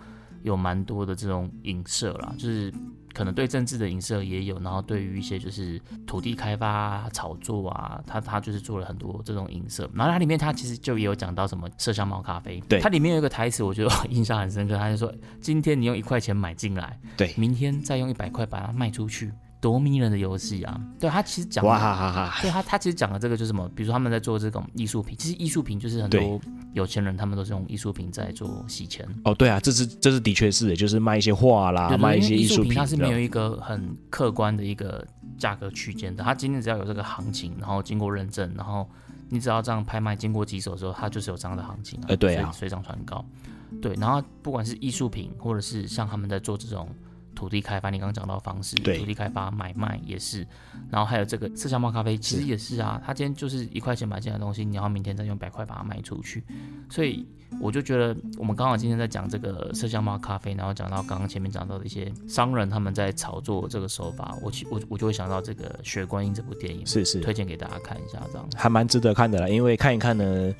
[SPEAKER 2] 有蛮多的这种影射啦，就是可能对政治的影射也有，然后对于一些就是土地开发、啊、炒作啊，他他就是做了很多这种影射。然后它里面它其实就也有讲到什么麝香猫咖啡，
[SPEAKER 1] 对
[SPEAKER 2] 它里面有一个台词，我觉得 [laughs] 印象很深刻，他就说今天你用一块钱买进来，
[SPEAKER 1] 对
[SPEAKER 2] 明天再用一百块把它卖出去。多迷人的游戏啊！对他其实讲，
[SPEAKER 1] 哇哈哈哈，
[SPEAKER 2] 对他他其实讲的这个就是什么？比如说他们在做这种艺术品，其实艺术品就是很多有钱人他们都是用艺术品在做洗钱。
[SPEAKER 1] 哦，对啊，这是这是的确是的，就是卖一些画啦，
[SPEAKER 2] 对对
[SPEAKER 1] 卖一些
[SPEAKER 2] 艺
[SPEAKER 1] 术品，
[SPEAKER 2] 品它是没有一个很客观的一个价格区间的，它今天只要有这个行情，然后经过认证，然后你只要这样拍卖经过几手之后，它就是有这样的行情啊，
[SPEAKER 1] 呃对
[SPEAKER 2] 水涨船高，对，然后不管是艺术品，或者是像他们在做这种土地开发，你刚刚讲到的方式，土地开发买卖也是，然后还有这个麝香猫咖啡，其实也是啊，他今天就是一块钱买进来的东西，你要明天再用百块把它卖出去，所以我就觉得我们刚好今天在讲这个麝香猫咖啡，然后讲到刚刚前面讲到的一些商人他们在炒作这个手法，我其我我就会想到这个《血观音》这部电影，
[SPEAKER 1] 是是。
[SPEAKER 2] 推荐给大家看一下，这样子。
[SPEAKER 1] 还蛮值得看的啦，因为看一看呢，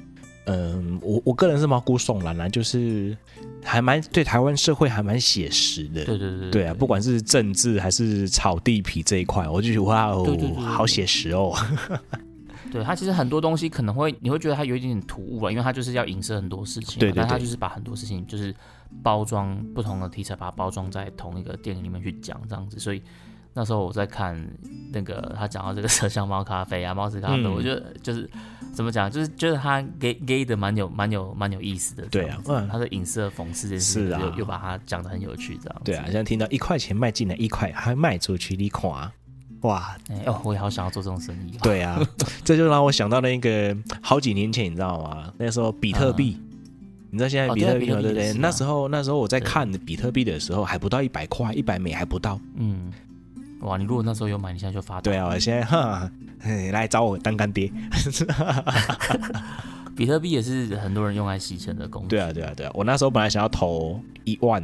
[SPEAKER 1] 嗯，我我个人是毛骨悚然啦，就是还蛮对台湾社会还蛮写实的。
[SPEAKER 2] 对对对
[SPEAKER 1] 对啊，不管是政治还是炒地皮这一块，我就觉得哇哦
[SPEAKER 2] 对对对，对
[SPEAKER 1] 好写实哦。[laughs]
[SPEAKER 2] 对他其实很多东西可能会你会觉得他有一点点突兀啊，因为他就是要影射很多事情嘛，
[SPEAKER 1] 对对对
[SPEAKER 2] 但它就是把很多事情就是包装不同的题材，把它包装在同一个电影里面去讲这样子，所以。那时候我在看那个他讲到这个麝香猫咖啡啊，猫屎咖啡，
[SPEAKER 1] 嗯
[SPEAKER 2] 我觉得就是怎么讲，就是觉得他给给的蛮有蛮有蛮有意思的
[SPEAKER 1] 对啊，嗯
[SPEAKER 2] 他的影射讽刺这件事情又又把它讲的很有趣这样。
[SPEAKER 1] 对啊，现在听到一块钱卖进来一块，还卖出去你看，哇，
[SPEAKER 2] 哎哦，我也好想要做这种生意。
[SPEAKER 1] 对啊，[laughs] 这就让我想到那个好几年前，你知道吗？那时候比特币。你知道现在
[SPEAKER 2] 哦
[SPEAKER 1] 比特币
[SPEAKER 2] 对
[SPEAKER 1] 不对？那时候那时候我在看比特币的时候，还不到一百块，一百美还不到。
[SPEAKER 2] 嗯，哇，你如果那时候有买，你现在就发达。
[SPEAKER 1] 对啊，我现在哈，嘿来找我当干爹。[laughs]
[SPEAKER 2] 比特币也是很多人用来洗钱的工具。
[SPEAKER 1] 对啊，对啊，对啊。我那时候本来想要投一万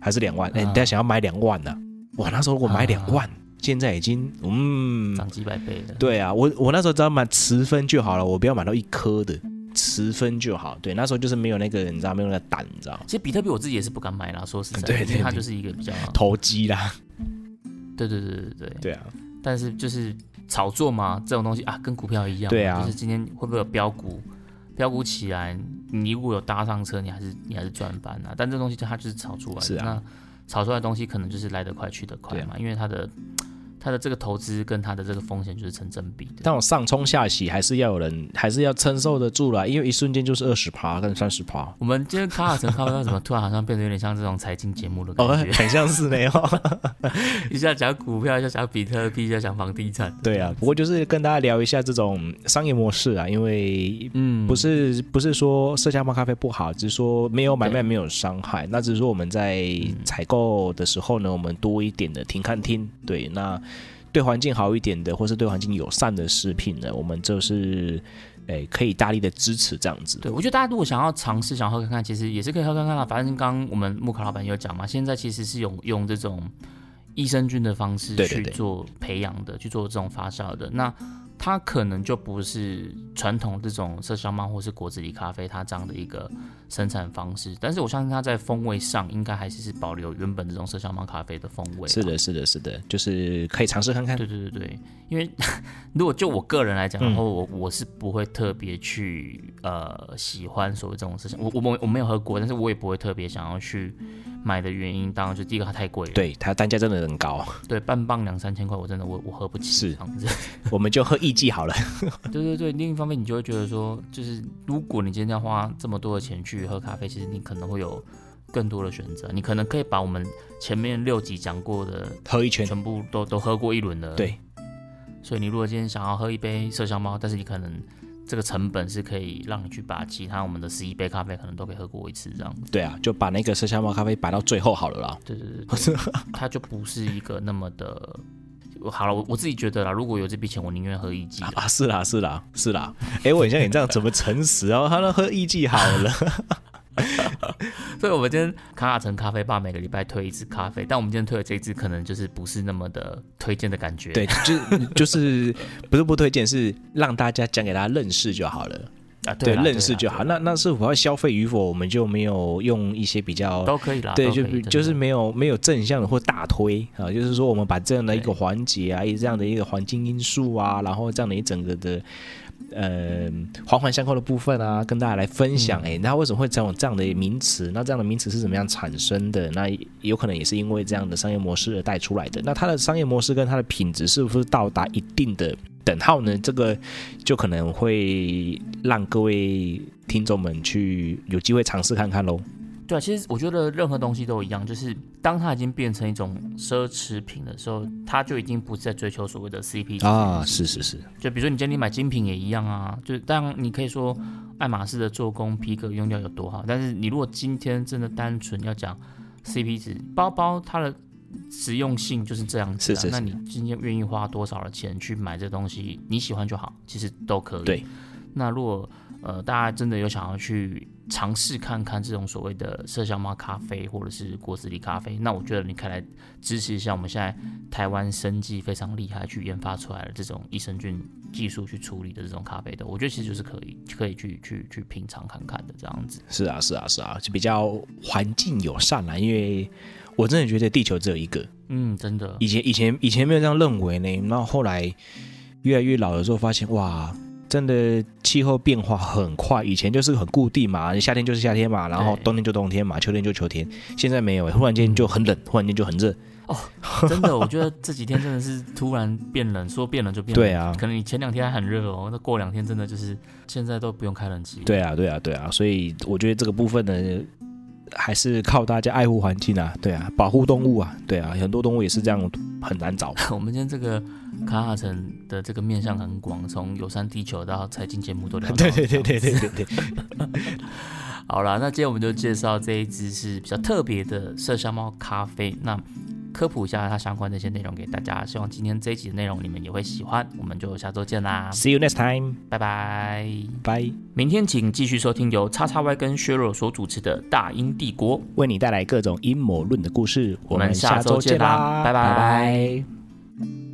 [SPEAKER 1] 还是两万，哎、
[SPEAKER 2] 啊
[SPEAKER 1] 人家想要买两万呢、哇，那时候我买
[SPEAKER 2] 啊
[SPEAKER 1] 两万，现在已经嗯，
[SPEAKER 2] 涨几百倍了。
[SPEAKER 1] 对啊，我我那时候只要买十分就好了，我不要买到一颗的，十分就好。对，那时候就是没有那个，你知道没有那个胆，你知道
[SPEAKER 2] 其实比特币我自己也是不敢买啦，说实在的，
[SPEAKER 1] 对对对
[SPEAKER 2] 因为它就是一个比较，
[SPEAKER 1] 投机啦。
[SPEAKER 2] 对对对对对。
[SPEAKER 1] 对啊，
[SPEAKER 2] 但是就是炒作嘛，这种东西啊，跟股票一样，
[SPEAKER 1] 对啊
[SPEAKER 2] 就是今天会不会有标股，标股起来，你如果有搭上车，你还是你还是赚翻啊。但这东西它就是炒出来的，
[SPEAKER 1] 是啊
[SPEAKER 2] 那炒出来的东西可能就是来得快去得快嘛，因为它的它的这个投资跟它的这个风险就是成正比的。
[SPEAKER 1] 但我上冲下洗还是要有人，还是要承受得住啦，因为一瞬间就是二十趴跟三十趴。
[SPEAKER 2] 我们今天卡尔城咖啡为什么突然好像变得有点像这种财经节目的感
[SPEAKER 1] 哦，
[SPEAKER 2] 觉？[laughs]
[SPEAKER 1] 很像是没有。[laughs]
[SPEAKER 2] 一下讲股票，一下讲比特币，一下讲房地产。
[SPEAKER 1] 对啊，不过就是跟大家聊一下这种商业模式啊，因为
[SPEAKER 2] 嗯，
[SPEAKER 1] 不是不是说麝香猫咖啡不好，只是说没有买卖没有伤害。那只是说我们在采购的时候呢，我们多一点的停看听。对，那对环境好一点的，或是对环境友善的食品呢，我们就是诶可以大力的支持这样子。
[SPEAKER 2] 对，我觉得大家如果想要尝试，想要喝看看，其实也是可以喝看看啦。反正刚刚我们木卡老板有讲嘛，现在其实是用用这种益生菌的方式去做培养的，去做这种发酵的。那它可能就不是传统这种麝香猫或是果子狸咖啡它这样的一个生产方式，但是我相信它在风味上应该还是是保留原本这种麝香猫咖啡的风味。
[SPEAKER 1] 是。的，是的，是的，就是可以尝试看看。
[SPEAKER 2] 对对对对，因为如果就我个人来讲，
[SPEAKER 1] 嗯
[SPEAKER 2] 然后我我是不会特别去呃喜欢所谓这种事情，我我我我没有喝过，但是我也不会特别想要去买的原因，当然就第一个它太贵了，
[SPEAKER 1] 对，它单价真的很高，
[SPEAKER 2] 对，半磅两三千块，我真的我我喝不起，
[SPEAKER 1] 是
[SPEAKER 2] 这样子，[laughs]
[SPEAKER 1] 我们就喝艺妓好了。[laughs]
[SPEAKER 2] 对对对，另一方面你就会觉得说，就是如果你今天要花这么多的钱去喝咖啡，其实你可能会有更多的选择，你可能可以把我们前面六集讲过的
[SPEAKER 1] 喝一圈，
[SPEAKER 2] 全部都都喝过一轮了，
[SPEAKER 1] 对，
[SPEAKER 2] 所以你如果今天想要喝一杯麝香猫，但是你可能这个成本是可以让你去把其他我们的十一杯咖啡可能都可以喝过一次这样子。
[SPEAKER 1] 对啊，就把那个麝香猫咖啡摆到最后好了啦。
[SPEAKER 2] 对对对对，[laughs] 它就不是一个那么的。好了，我我自己觉得啦，如果有这笔钱，我宁愿喝一季。
[SPEAKER 1] 啊，是啦，是啦，是啦。哎，我很像你这样怎么诚实啊？他那喝一季好了。[laughs]
[SPEAKER 2] 所以，我们今天卡卡城咖啡吧每个礼拜推一次咖啡，但我们今天推的这一支可能就是不是那么的推荐的感觉。
[SPEAKER 1] 对，就是就是不是不推荐，是让大家讲给大家认识就好了。
[SPEAKER 2] 啊，
[SPEAKER 1] 对，认识就好。那那是否要消费与否，我们就没有用一些比较
[SPEAKER 2] 都可以啦。
[SPEAKER 1] 对，就就是没有没有正向的或大推啊，就是说我们把这样的一个环节啊，这样的一个环境因素啊，然后这样的一整个的呃环环相扣的部分啊，跟大家来分享。哎、那为什么会这种这样的名词？那这样的名词是怎么样产生的？那有可能也是因为这样的商业模式而带出来的。那它的商业模式跟它的品质是不是到达一定的等号呢？这个就可能会让各位听众们去有机会尝试看看喽。
[SPEAKER 2] 对啊，其实我觉得任何东西都一样，就是当它已经变成一种奢侈品的时候，它就已经不是在追求所谓的 CP 值
[SPEAKER 1] 啊，是是是，
[SPEAKER 2] 就比如说你今天买精品也一样啊，就当然你可以说爱马仕的做工、皮革用料有多好，但是你如果今天真的单纯要讲 CP 值，包包它的实用性就是这样子、啊，
[SPEAKER 1] 是是是
[SPEAKER 2] 那你今天愿意花多少的钱去买这东西，你喜欢就好，其实都可以。
[SPEAKER 1] 对，
[SPEAKER 2] 那如果呃大家真的有想要去尝试看看这种所谓的麝香猫咖啡或者是果子狸咖啡，那我觉得你可以来支持一下我们现在台湾生技非常厉害去研发出来的这种益生菌技术去处理的这种咖啡的，我觉得其实就是可以可以去去去品尝看看的这样子。
[SPEAKER 1] 是啊是啊是啊，就比较环境友善啦。因为我真的觉得地球只有一个，
[SPEAKER 2] 嗯，真的，
[SPEAKER 1] 以前以前以前没有这样认为呢，然后后来越来越老的时候，发现哇，真的气候变化很快。以前就是很固定嘛，夏天就是夏天嘛，然后冬天就冬天嘛，秋天就秋天。现在没有，忽然间就很冷，忽然间就很热。
[SPEAKER 2] 哦真的，我觉得这几天真的是突然变冷，说变冷就变冷。
[SPEAKER 1] 对啊
[SPEAKER 2] 可能你前两天还很热哦，那过两天真的就是现在都不用开冷气。
[SPEAKER 1] 对啊，对啊，对啊，所以我觉得这个部分呢，还是靠大家爱护环境啊，对啊，保护动物啊，对啊，很多动物也是这样，很难找。[laughs]
[SPEAKER 2] 我们今天这个卡卡城的这个面向很广，从友善地球到财经节目都聊到。[laughs]
[SPEAKER 1] 对对对对对对对，[laughs]
[SPEAKER 2] 好了，那今天我们就介绍这一支是比较特别的麝香猫咖啡。那科普一下它相关的一些内容给大家，希望今天这一集的内容你们也会喜欢。我们就下周见啦
[SPEAKER 1] ，See you next time，
[SPEAKER 2] 拜拜。
[SPEAKER 1] 拜。
[SPEAKER 2] 明天请继续收听由叉叉 Y 跟削弱所主持的《大英帝国》。
[SPEAKER 1] 为你带来各种阴谋论的故事。
[SPEAKER 2] 我们下周见啦拜拜
[SPEAKER 1] 拜拜